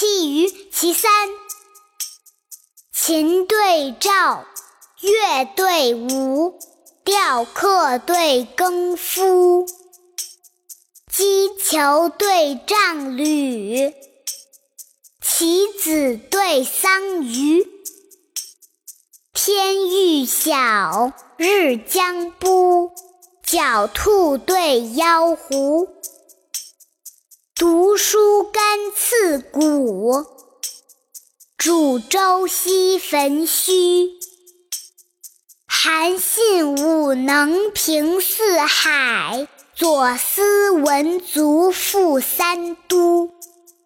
弃于其三。琴对赵，乐对舞，钓客对耕夫，击球对杖履，棋子对桑榆。天欲晓，日将晡，狡兔对妖狐。读书甘刺骨，煮粥惜焚须。韩信武能平四海，左思文足赋三都。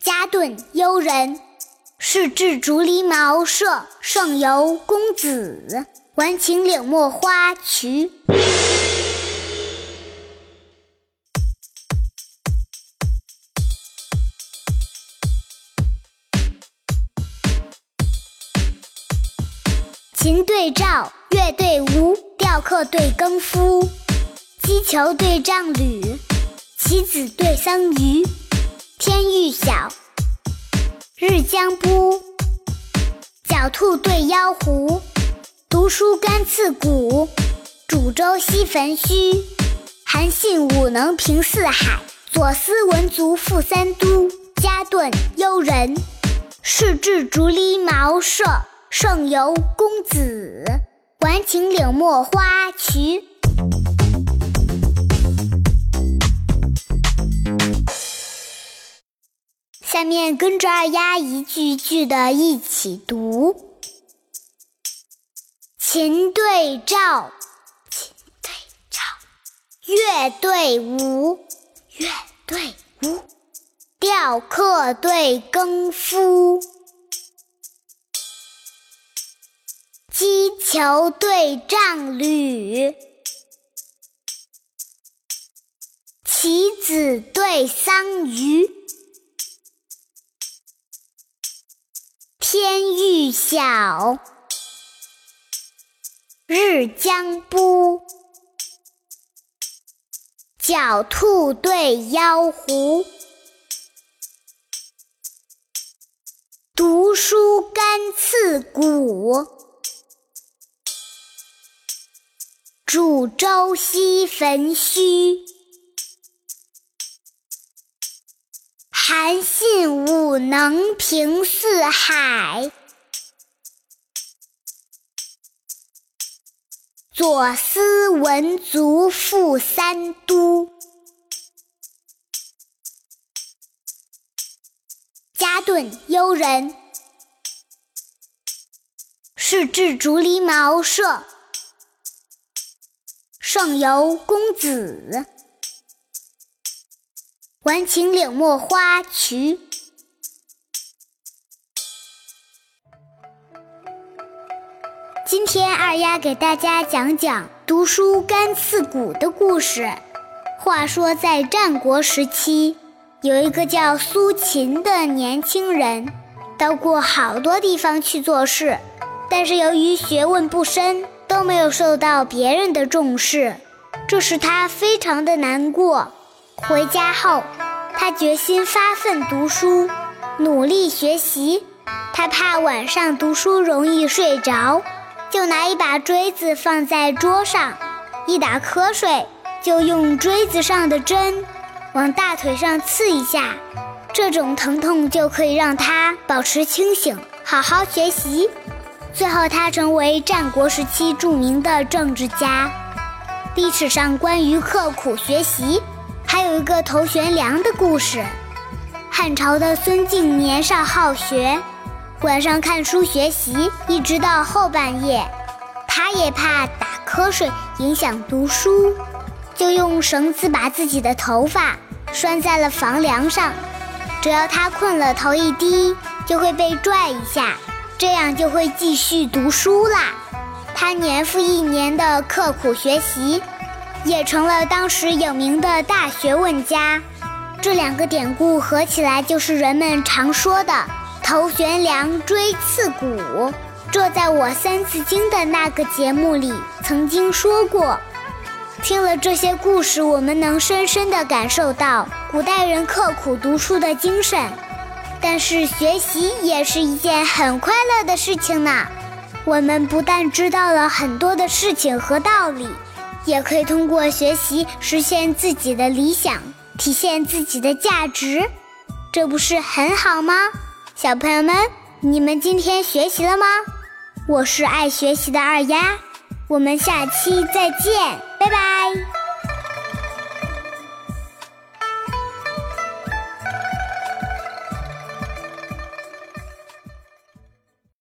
嘉顿幽人，是至竹篱茅舍，胜游公子。晚晴岭陌花渠。琴对照，乐对吴，雕刻对耕夫，击球对杖履，棋子对桑榆。天欲晓，日将晡，狡兔对妖狐。读书干刺骨，煮粥惜焚须。韩信武能平四海，左思文足赋三都。嘉顿幽人，是至竹篱茅舍。胜游公子，晚晴岭陌花渠。下面跟着二丫一句一句的一起读：琴对照，琴对照；乐对舞，乐对舞；雕刻对耕夫。击球对杖履，棋子对桑榆。天欲晓，日将晡，狡兔对妖狐。读书甘刺骨。煮粥西焚须，韩信武能平四海，左思文足赋三都。嘉顿幽人，是至竹篱茅舍。上游公子，晚晴柳陌花渠。今天二丫给大家讲讲读书干刺骨的故事。话说在战国时期，有一个叫苏秦的年轻人，到过好多地方去做事，但是由于学问不深。都没有受到别人的重视，这使他非常的难过。回家后，他决心发奋读书，努力学习。他怕晚上读书容易睡着，就拿一把锥子放在桌上，一打瞌睡就用锥子上的针往大腿上刺一下，这种疼痛就可以让他保持清醒，好好学习。最后，他成为战国时期著名的政治家。历史上关于刻苦学习，还有一个头悬梁的故事。汉朝的孙敬年少好学，晚上看书学习，一直到后半夜。他也怕打瞌睡影响读书，就用绳子把自己的头发拴在了房梁上，只要他困了，头一低，就会被拽一下。这样就会继续读书啦。他年复一年的刻苦学习，也成了当时有名的大学问家。这两个典故合起来，就是人们常说的“头悬梁，锥刺股”。这在我《三字经》的那个节目里曾经说过。听了这些故事，我们能深深地感受到古代人刻苦读书的精神。但是学习也是一件很快乐的事情呢。我们不但知道了很多的事情和道理，也可以通过学习实现自己的理想，体现自己的价值，这不是很好吗？小朋友们，你们今天学习了吗？我是爱学习的二丫，我们下期再见，拜拜。